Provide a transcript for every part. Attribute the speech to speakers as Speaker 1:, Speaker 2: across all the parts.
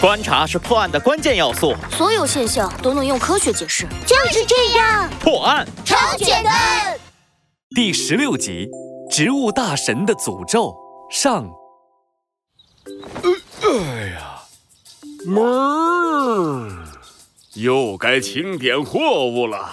Speaker 1: 观察是破案的关键要素，
Speaker 2: 所有现象都能用科学解释。
Speaker 3: 就是这样，
Speaker 1: 破案
Speaker 3: 超简单。
Speaker 4: 第十六集：植物大神的诅咒上。
Speaker 5: 哎呀，门儿，又该清点货物了。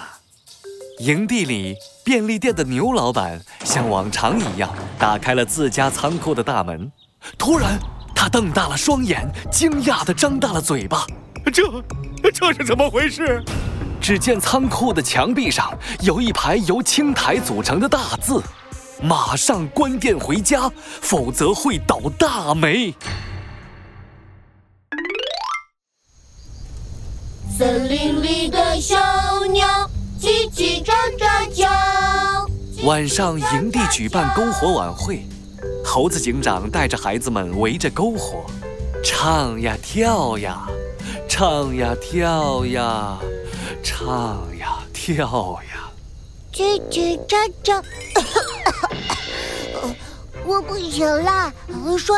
Speaker 4: 营地里，便利店的牛老板像往常一样打开了自家仓库的大门。突然，他瞪大了双眼，惊讶地张大了嘴巴。
Speaker 5: 这，这是怎么回事？
Speaker 4: 只见仓库的墙壁上有一排由青苔组成的大字：“马上关店回家，否则会倒大霉。”
Speaker 3: 森林里的小鸟叽叽喳喳叫。
Speaker 4: 晚上，营地举办篝火晚会，猴子警长带着孩子们围着篝火，唱呀跳呀，唱呀跳呀，唱呀跳呀，
Speaker 3: 叽叽喳喳。我不行了，水，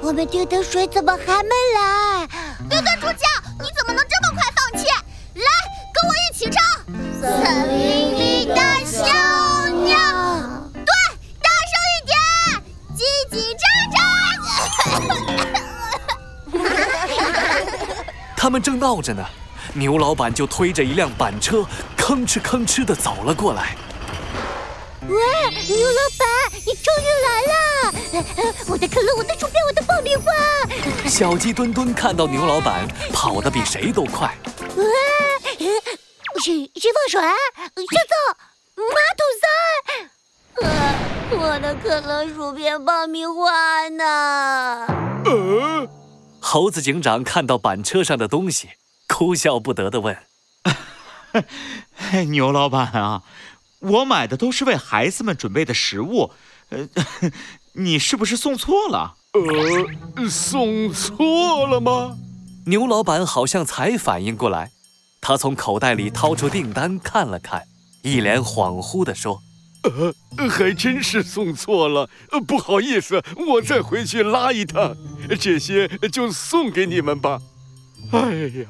Speaker 3: 我们丢的水怎么还没来？
Speaker 6: 对对，主角，你怎么
Speaker 4: 他们正闹着呢，牛老板就推着一辆板车，吭哧吭哧的走了过来。
Speaker 3: 喂，牛老板，你终于来了！我的可乐，我的薯片，我的爆米花。
Speaker 4: 小鸡墩墩看到牛老板，跑得比谁都快。
Speaker 3: 喂，是是放水，先走，马桶塞。我的可乐、薯片、爆米花呢？
Speaker 5: 呃，
Speaker 4: 猴子警长看到板车上的东西，哭笑不得地问：“
Speaker 7: 牛老板啊！”我买的都是为孩子们准备的食物，呃，你是不是送错了？
Speaker 5: 呃，送错了吗？
Speaker 4: 牛老板好像才反应过来，他从口袋里掏出订单看了看，一脸恍惚地说：“
Speaker 5: 呃，还真是送错了，不好意思，我再回去拉一趟，这些就送给你们吧。哎呀，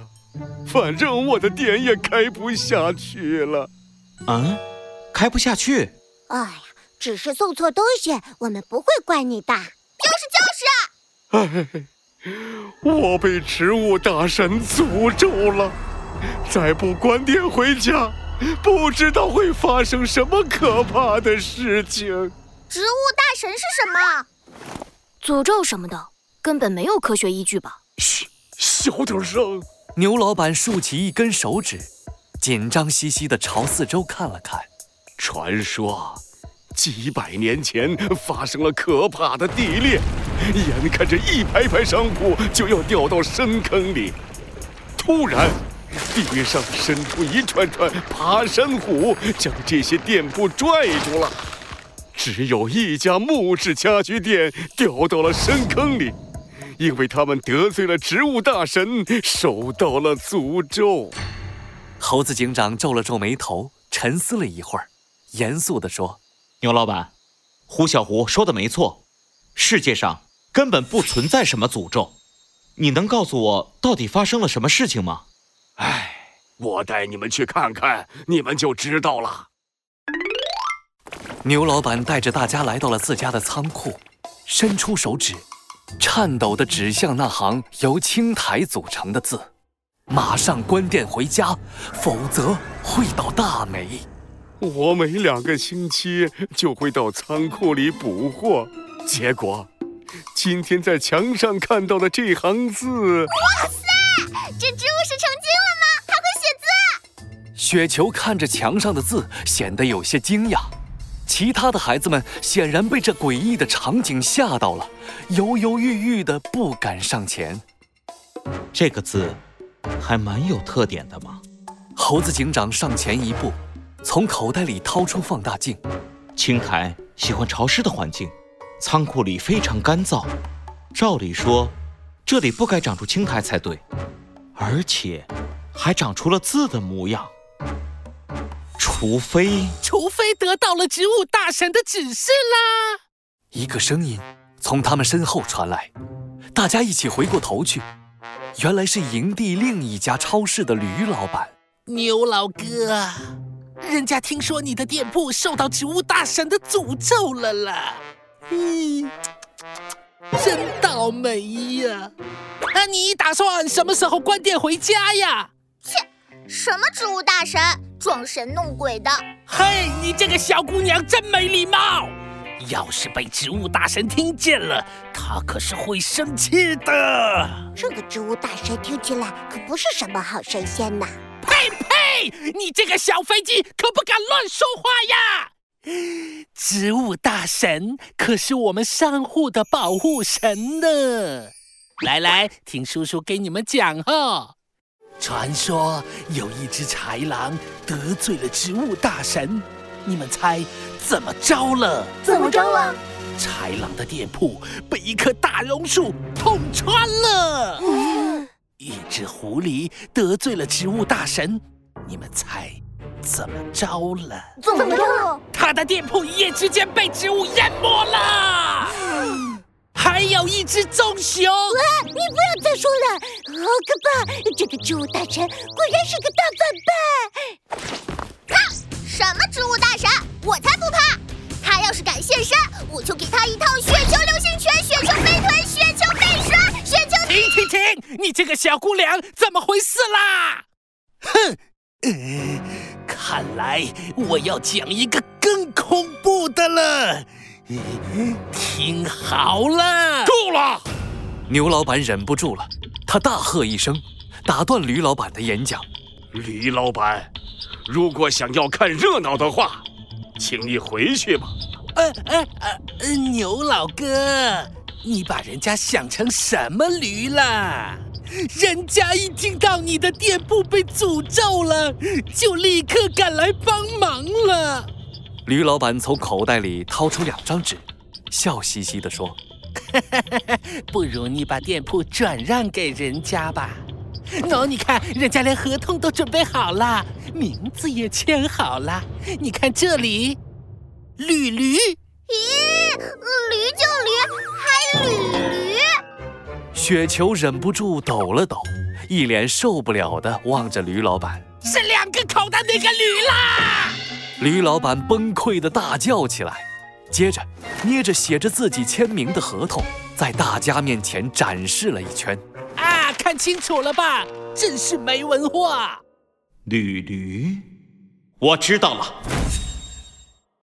Speaker 5: 反正我的店也开不下去了。”
Speaker 7: 啊？开不下去。
Speaker 3: 哎呀，只是送错东西，我们不会怪你的。
Speaker 6: 就是
Speaker 5: 就是。哎，我被植物大神诅咒了，再不关店回家，不知道会发生什么可怕的事情。
Speaker 6: 植物大神是什么？
Speaker 2: 诅咒什么的，根本没有科学依据吧？
Speaker 5: 嘘，小点声。
Speaker 4: 牛老板竖起一根手指，紧张兮兮地朝四周看了看。
Speaker 5: 传说，几百年前发生了可怕的地裂，眼看着一排排商铺就要掉到深坑里，突然，地上伸出一串串爬山虎，将这些店铺拽住了。只有一家木质家居店掉到了深坑里，因为他们得罪了植物大神，受到了诅咒。
Speaker 4: 猴子警长皱了皱眉头，沉思了一会儿。严肃地说：“
Speaker 7: 牛老板，胡小胡说的没错，世界上根本不存在什么诅咒。你能告诉我到底发生了什么事情吗？”“
Speaker 5: 哎，我带你们去看看，你们就知道了。”
Speaker 4: 牛老板带着大家来到了自家的仓库，伸出手指，颤抖地指向那行由青苔组成的字：“马上关店回家，否则会倒大霉。”
Speaker 5: 我每两个星期就会到仓库里补货，结果今天在墙上看到的这行字，
Speaker 6: 哇塞，这植物是成精了吗？还会写字？
Speaker 4: 雪球看着墙上的字，显得有些惊讶。其他的孩子们显然被这诡异的场景吓到了，犹犹豫豫的不敢上前。
Speaker 7: 这个字还蛮有特点的嘛。
Speaker 4: 猴子警长上前一步。从口袋里掏出放大镜，
Speaker 7: 青苔喜欢潮湿的环境，仓库里非常干燥。照理说，这里不该长出青苔才对，而且还长出了字的模样。除非，
Speaker 8: 除非得到了植物大神的指示啦！
Speaker 4: 一个声音从他们身后传来，大家一起回过头去，原来是营地另一家超市的驴老板。
Speaker 8: 牛老哥，人家听说你的店铺受到植物大神的诅咒了啦！嗯，真倒霉呀！那你打算什么时候关店回家呀？
Speaker 6: 切，什么植物大神，装神弄鬼的！
Speaker 8: 嘿，你这个小姑娘真没礼貌！要是被植物大神听见了，他可是会生气的。
Speaker 3: 这个植物大神听起来可不是什么好神仙呐！
Speaker 8: 呸呸！你这个小飞机可不敢乱说话呀！植物大神可是我们商户的保护神呢。来来，听叔叔给你们讲哈。传说有一只豺狼得罪了植物大神，你们猜怎么着了？
Speaker 3: 怎么着了？
Speaker 8: 豺狼的店铺被一棵大榕树捅穿了。一只狐狸得罪了植物大神，你们猜怎么着了？
Speaker 3: 怎么着了？
Speaker 8: 他的店铺一夜之间被植物淹没了。还有一只棕熊！
Speaker 3: 啊！你不要再说了，好可怕！这个植物大神果然是个大
Speaker 6: 反派。哈！什么植物大神？我才不怕！他要是敢现身，我就给他一套雪球流星拳、雪球飞腿、雪球飞摔、雪球……
Speaker 8: 停停停！你这个小姑娘怎么回事啦？哼！呃，看来我要讲一个更恐怖的了。听好了，
Speaker 5: 够了！
Speaker 4: 牛老板忍不住了，他大喝一声，打断驴老板的演讲。
Speaker 5: 驴老板，如果想要看热闹的话，请你回去吧。
Speaker 8: 呃呃呃，牛老哥，你把人家想成什么驴了？人家一听到你的店铺被诅咒了，就立刻赶来帮忙了。
Speaker 4: 驴老板从口袋里掏出两张纸，笑嘻嘻地说：“
Speaker 8: 不如你把店铺转让给人家吧。喏，你看，人家连合同都准备好了，名字也签好了。你看这里，驴驴。
Speaker 6: 咦，驴就驴，还驴驴？”
Speaker 4: 雪球忍不住抖了抖，一脸受不了的望着驴老板：“
Speaker 8: 是两个口袋那个驴啦！”
Speaker 4: 驴老板崩溃的大叫起来，接着捏着写着自己签名的合同，在大家面前展示了一圈。
Speaker 8: 啊，看清楚了吧？真是没文化！
Speaker 7: 驴驴，我知道了。